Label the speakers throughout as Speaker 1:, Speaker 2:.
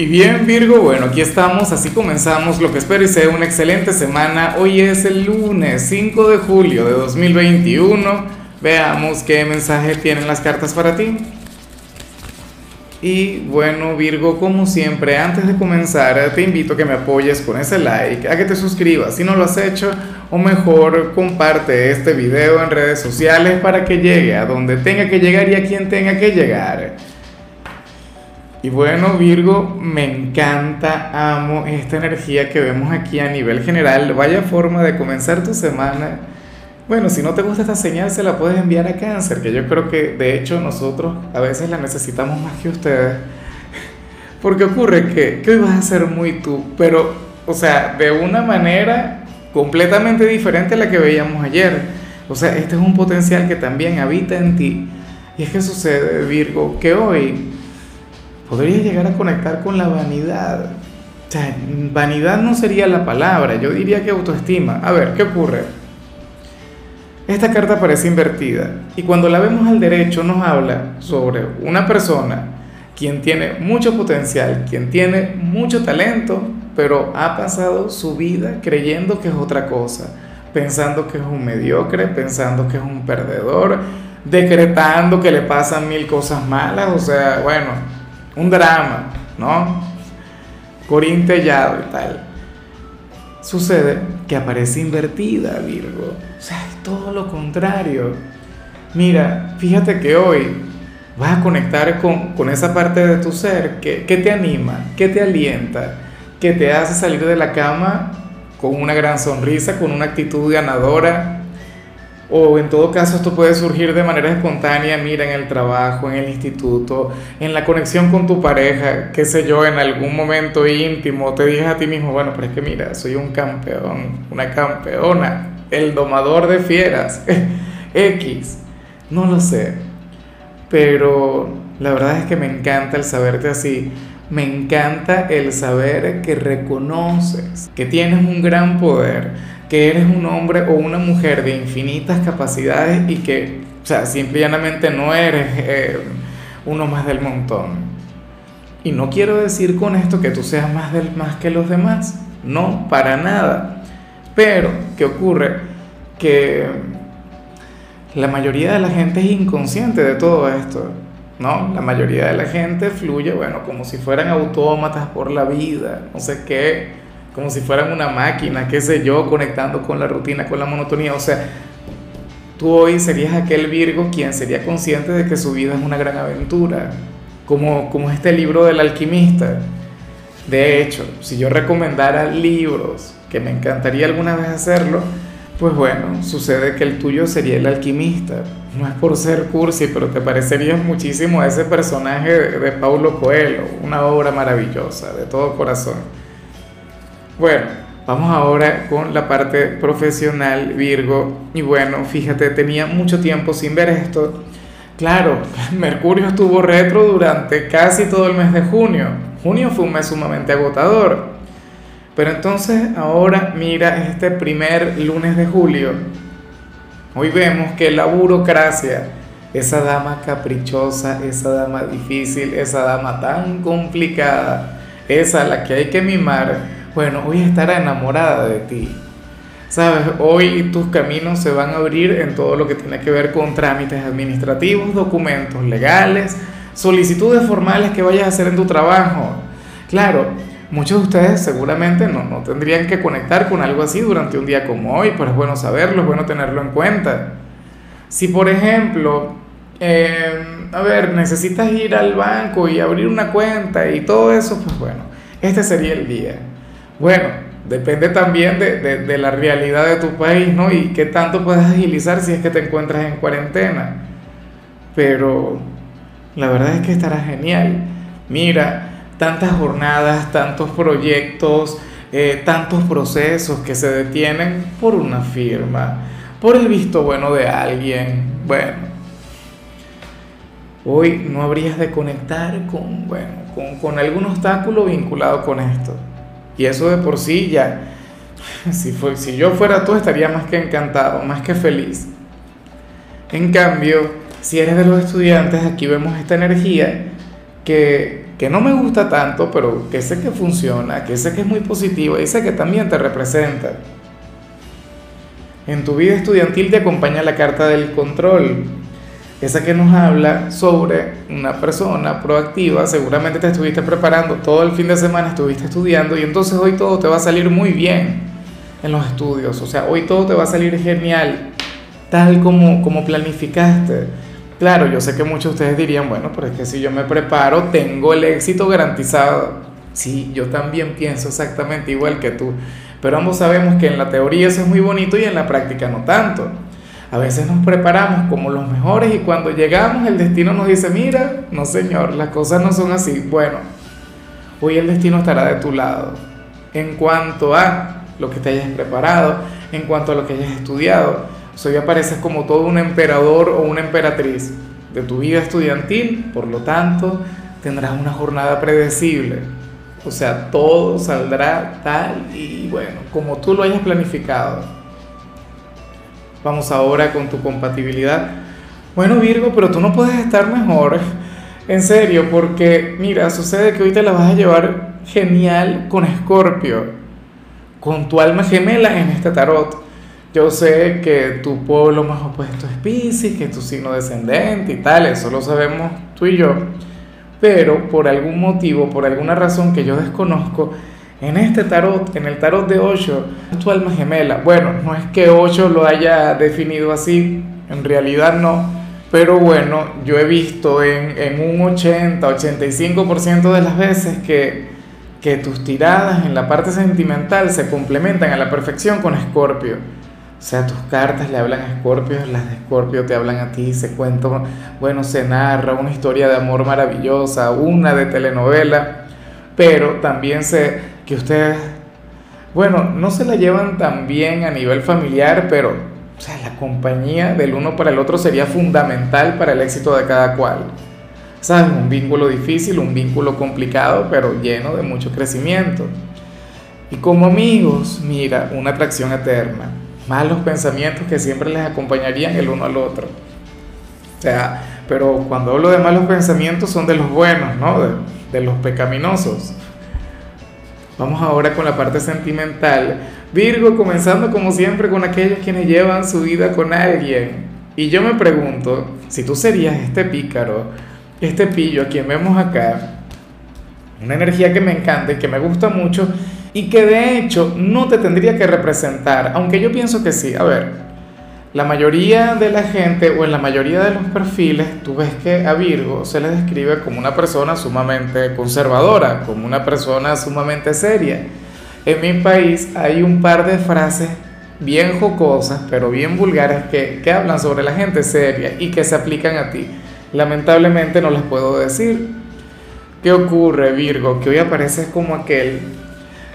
Speaker 1: Y bien Virgo, bueno, aquí estamos, así comenzamos lo que espero y sea una excelente semana. Hoy es el lunes 5 de julio de 2021. Veamos qué mensaje tienen las cartas para ti. Y bueno Virgo, como siempre, antes de comenzar te invito a que me apoyes con ese like, a que te suscribas si no lo has hecho, o mejor comparte este video en redes sociales para que llegue a donde tenga que llegar y a quien tenga que llegar. Y bueno, Virgo, me encanta, amo esta energía que vemos aquí a nivel general. Vaya forma de comenzar tu semana. Bueno, si no te gusta esta señal, se la puedes enviar a cáncer, que yo creo que de hecho nosotros a veces la necesitamos más que ustedes. Porque ocurre que, que hoy vas a ser muy tú, pero, o sea, de una manera completamente diferente a la que veíamos ayer. O sea, este es un potencial que también habita en ti. Y es que sucede, Virgo, que hoy podría llegar a conectar con la vanidad. O sea, vanidad no sería la palabra, yo diría que autoestima. A ver, ¿qué ocurre? Esta carta parece invertida y cuando la vemos al derecho nos habla sobre una persona quien tiene mucho potencial, quien tiene mucho talento, pero ha pasado su vida creyendo que es otra cosa, pensando que es un mediocre, pensando que es un perdedor, decretando que le pasan mil cosas malas, o sea, bueno, un drama, ¿no? Corintellado y tal. Sucede que aparece invertida, Virgo. O sea, es todo lo contrario. Mira, fíjate que hoy vas a conectar con, esa parte de tu ser que, que te anima, que te alienta, que te hace salir de la cama con una gran sonrisa, con una actitud ganadora, o en todo caso esto puede surgir de manera espontánea, mira, en el trabajo, en el instituto, en la conexión con tu pareja, qué sé yo, en algún momento íntimo, te dices a ti mismo, bueno, pero es que mira, soy un campeón, una campeona, el domador de fieras, X, no lo sé, pero la verdad es que me encanta el saberte así. Me encanta el saber que reconoces que tienes un gran poder, que eres un hombre o una mujer de infinitas capacidades y que, o sea, simple y llanamente no eres eh, uno más del montón. Y no quiero decir con esto que tú seas más, del, más que los demás, no, para nada. Pero, ¿qué ocurre? Que la mayoría de la gente es inconsciente de todo esto, ¿no? La mayoría de la gente fluye, bueno, como si fueran autómatas por la vida, no sé qué como si fueran una máquina, qué sé yo, conectando con la rutina, con la monotonía. O sea, tú hoy serías aquel Virgo quien sería consciente de que su vida es una gran aventura, como, como este libro del alquimista. De hecho, si yo recomendara libros, que me encantaría alguna vez hacerlo, pues bueno, sucede que el tuyo sería el alquimista. No es por ser cursi, pero te parecería muchísimo a ese personaje de Paulo Coelho, una obra maravillosa, de todo corazón. Bueno, vamos ahora con la parte profesional, Virgo. Y bueno, fíjate, tenía mucho tiempo sin ver esto. Claro, Mercurio estuvo retro durante casi todo el mes de junio. Junio fue un mes sumamente agotador. Pero entonces ahora mira este primer lunes de julio. Hoy vemos que la burocracia, esa dama caprichosa, esa dama difícil, esa dama tan complicada, esa a la que hay que mimar, bueno, hoy estará enamorada de ti. Sabes, hoy tus caminos se van a abrir en todo lo que tiene que ver con trámites administrativos, documentos legales, solicitudes formales que vayas a hacer en tu trabajo. Claro, muchos de ustedes seguramente no, no tendrían que conectar con algo así durante un día como hoy, pero es bueno saberlo, es bueno tenerlo en cuenta. Si por ejemplo, em, a ver, necesitas ir al banco y abrir una cuenta y todo eso, pues bueno, este sería el día. Bueno, depende también de, la realidad de tu país, ¿no? Y qué tanto puedes agilizar si es que te encuentras en cuarentena. Pero la verdad es que estará genial. Mira, tantas jornadas, tantos proyectos, eh, tantos procesos que se detienen por una firma, por el visto bueno de alguien. Bueno, hoy no habrías de conectar con, bueno, con, con algún obstáculo vinculado con esto. Y eso de por sí ya, si, fue, si yo fuera tú estaría más que encantado, más que feliz. En cambio, si eres de los estudiantes, aquí vemos esta energía que, que no me gusta tanto, pero que sé que funciona, que sé que es muy positiva y sé que también te representa. En tu vida estudiantil te acompaña la carta del control, esa que nos habla sobre una persona proactiva, seguramente te estuviste preparando todo el fin de semana, estuviste estudiando y entonces hoy todo te va a salir muy bien en los estudios, o sea, hoy todo te va a salir genial, tal como, como planificaste. Claro, yo sé que muchos de ustedes dirían, bueno, pero es que si yo me preparo, tengo el éxito garantizado. Sí, yo también pienso exactamente igual que tú, pero ambos sabemos que en la teoría eso es muy bonito y en la práctica no tanto. A veces nos preparamos como los mejores y cuando llegamos el destino nos dice, mira, no señor, las cosas no son así. Bueno, hoy el destino estará de tu lado. En cuanto a lo que te hayas preparado, en cuanto a lo que hayas estudiado, hoy apareces como todo un emperador o una emperatriz de tu vida estudiantil, por lo tanto, tendrás una jornada predecible. O sea, todo saldrá tal y bueno, como tú lo hayas planificado. Vamos ahora con tu compatibilidad. Bueno, Virgo, pero tú no puedes estar mejor. En serio, porque mira, sucede que hoy te la vas a llevar genial con Escorpio, con tu alma gemela en este tarot. Yo sé que tu pueblo más opuesto es Pisces, que es tu signo descendente y tal, eso lo sabemos tú y yo. Pero por algún motivo, por alguna razón que yo desconozco, en este tarot, en el tarot de Osho, tu alma gemela. Bueno, no es que Osho lo haya definido así, en realidad no. Pero bueno, yo he visto en, en un 80, 85% de las veces que, que tus tiradas en la parte sentimental se complementan a la perfección con Escorpio. O sea, tus cartas le hablan a Escorpio, las de Escorpio te hablan a ti, se cuenta, bueno, se narra una historia de amor maravillosa, una de telenovela, pero también se, que ustedes, bueno, no se la llevan tan bien a nivel familiar, pero o sea, la compañía del uno para el otro sería fundamental para el éxito de cada cual. ¿Sabes? Un vínculo difícil, un vínculo complicado, pero lleno de mucho crecimiento. Y como amigos, mira, una atracción eterna. Malos pensamientos que siempre les acompañarían el uno al otro. O sea, pero cuando hablo de malos pensamientos son de los buenos, ¿no? De los pecaminosos. Vamos ahora con la parte sentimental. Virgo, comenzando como siempre con aquellos quienes llevan su vida con alguien. Y yo me pregunto, si tú serías este pícaro, este pillo a quien vemos acá, una energía que me encanta y que me gusta mucho y que de hecho no te tendría que representar, aunque yo pienso que sí. A ver, la mayoría de la gente o en la mayoría de los perfiles, tú ves que a Virgo se le describe como una persona sumamente conservadora, como una persona sumamente seria. En mi país hay un par de frases bien jocosas, pero bien vulgares, que, que hablan sobre la gente seria y que se aplican a ti. Lamentablemente no las puedo decir. ¿Qué ocurre, Virgo? Que hoy apareces como aquel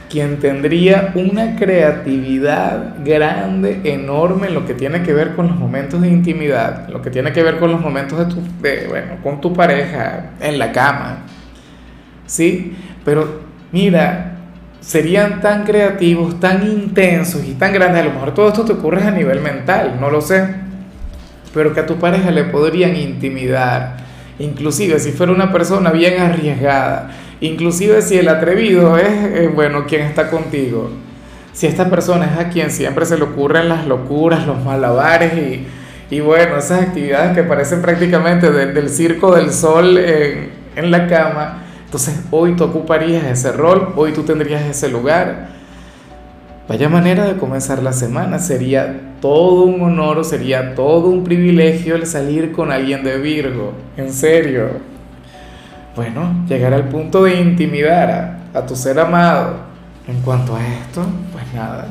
Speaker 1: quien tendría una creatividad grande, enorme en lo que tiene que ver con los momentos de intimidad, lo que tiene que ver con los momentos de tu, bueno, con tu pareja en la cama. ¿Sí? Pero mira, serían tan creativos, tan intensos y tan grandes, a lo mejor todo esto te ocurre a nivel mental, no lo sé, pero que a tu pareja le podrían intimidar, inclusive si fuera una persona bien arriesgada, Inclusive si el atrevido es, eh, bueno, quien está contigo. Si esta persona es a quien siempre se le ocurren las locuras, los malabares y, y bueno, esas actividades que parecen prácticamente del circo del sol en, en la cama, entonces hoy tú ocuparías ese rol, hoy tú tendrías ese lugar. Vaya manera de comenzar la semana, sería todo un honor, sería todo un privilegio el salir con alguien de Virgo, en serio bueno, llegar al punto de intimidar a, tu ser amado. En cuanto a esto, pues nada,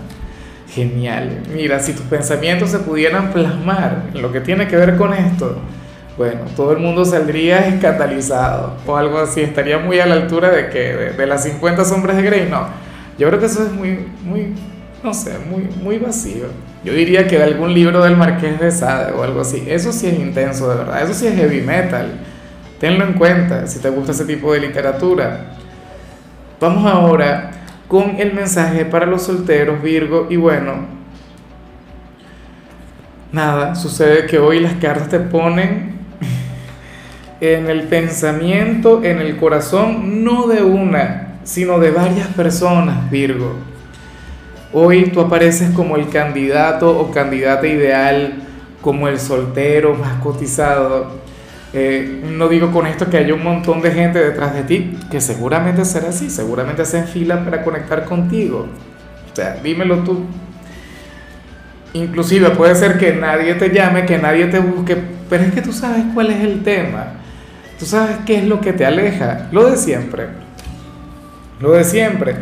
Speaker 1: genial. Mira, si tus pensamientos se pudieran plasmar en lo que tiene que ver con esto, bueno, todo el mundo saldría escandalizado o algo así, estaría muy a la altura de que de, las 50 sombras de Grey, no. Yo creo que eso es muy, muy, no sé, muy, muy vacío. Yo diría que de algún libro del Marqués de Sade o algo así. Eso sí es intenso, de verdad. Eso sí es heavy metal. Tenlo en cuenta si te gusta ese tipo de literatura. Vamos ahora con el mensaje para los solteros, Virgo, y bueno, nada, sucede que hoy las cartas te ponen en el pensamiento, en el corazón, no de una, sino de varias personas, Virgo. Hoy tú apareces como el candidato o candidata ideal, como el soltero más cotizado. Eh, no digo con esto que haya un montón de gente detrás de ti, que seguramente será así, seguramente se fila para conectar contigo. O sea, dímelo tú. Inclusive puede ser que nadie te llame, que nadie te busque, pero es que tú sabes cuál es el tema. Tú sabes qué es lo que te aleja. Lo de siempre. Lo de siempre.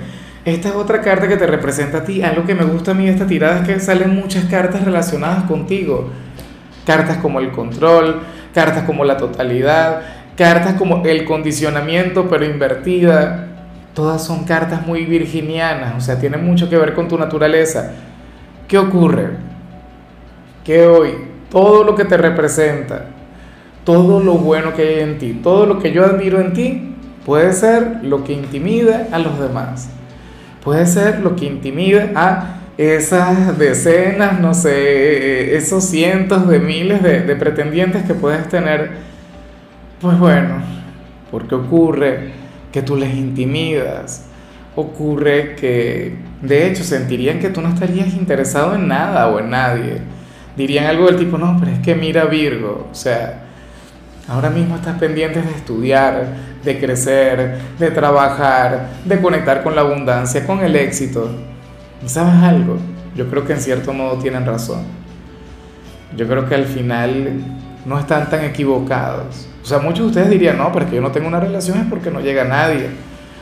Speaker 1: Esta es otra carta que te representa a ti. Algo que me gusta a mí de esta tirada es que salen muchas cartas relacionadas contigo. Cartas como el control, cartas como la totalidad, cartas como el condicionamiento pero invertida. Todas son cartas muy virginianas, o sea, tienen mucho que ver con tu naturaleza. ¿Qué ocurre? Que hoy todo lo que te representa, todo lo bueno que hay en ti, todo lo que yo admiro en ti, puede ser lo que intimida a los demás. Puede ser lo que intimida a esas decenas, no sé, esos cientos de miles de, pretendientes que puedes tener. Pues bueno, porque ocurre que tú les intimidas, ocurre que de hecho sentirían que tú no estarías interesado en nada o en nadie. Dirían algo del tipo, no, pero es que mira Virgo, o sea, ahora mismo estás pendiente de estudiar, de crecer, de trabajar, de conectar con la abundancia, con el éxito. ¿Y sabes algo? Yo creo que en cierto modo tienen razón. Yo creo que al final no están tan equivocados. O sea, muchos de ustedes dirían, no, pero es que yo no tengo una relación es porque no llega nadie.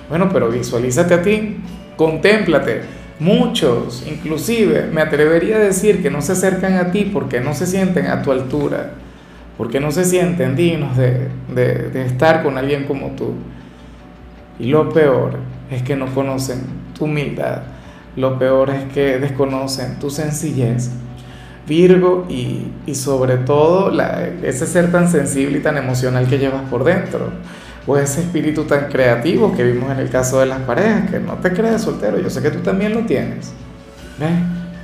Speaker 1: Bueno, pero visualízate a ti, contémplate. Muchos, inclusive, me atrevería a decir que no se acercan a ti porque no se sienten a tu altura, porque no se sienten dignos de, de, de estar con alguien como tú. Y lo peor es que no conocen tu humildad, lo peor es que desconocen tu sencillez. Virgo y, y sobre todo la, ese ser tan sensible y tan emocional que llevas por dentro o ese espíritu tan creativo que vimos en el caso de las parejas, que no te crees soltero, yo sé que tú también lo tienes. ¿Ves?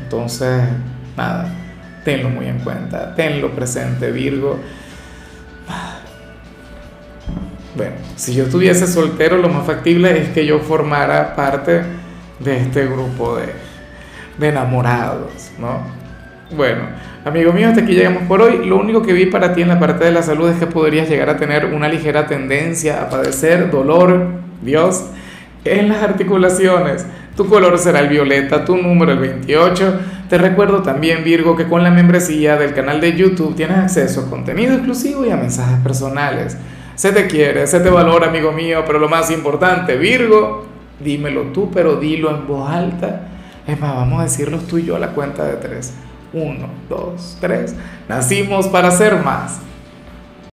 Speaker 1: Entonces, nada, tenlo muy en cuenta, tenlo presente, Virgo. Bueno, si yo estuviese soltero, lo más factible es que yo formara parte de este grupo de, de enamorados, ¿no? Bueno, amigo mío, hasta aquí llegamos por hoy. Lo único que vi para ti en la parte de la salud es que podrías llegar a tener una ligera tendencia a padecer dolor, Dios, en las articulaciones. Tu color será el violeta, tu número el 28. Te recuerdo también, Virgo, que con la membresía del canal de YouTube tienes acceso a contenido exclusivo y a mensajes personales. Se te quiere, se te valora, amigo mío, pero lo más importante, Virgo, dímelo tú, pero dilo en voz alta. Es más, vamos a decirlo tú y yo a la cuenta de tres. Uno, dos, tres. Nacimos para ser más.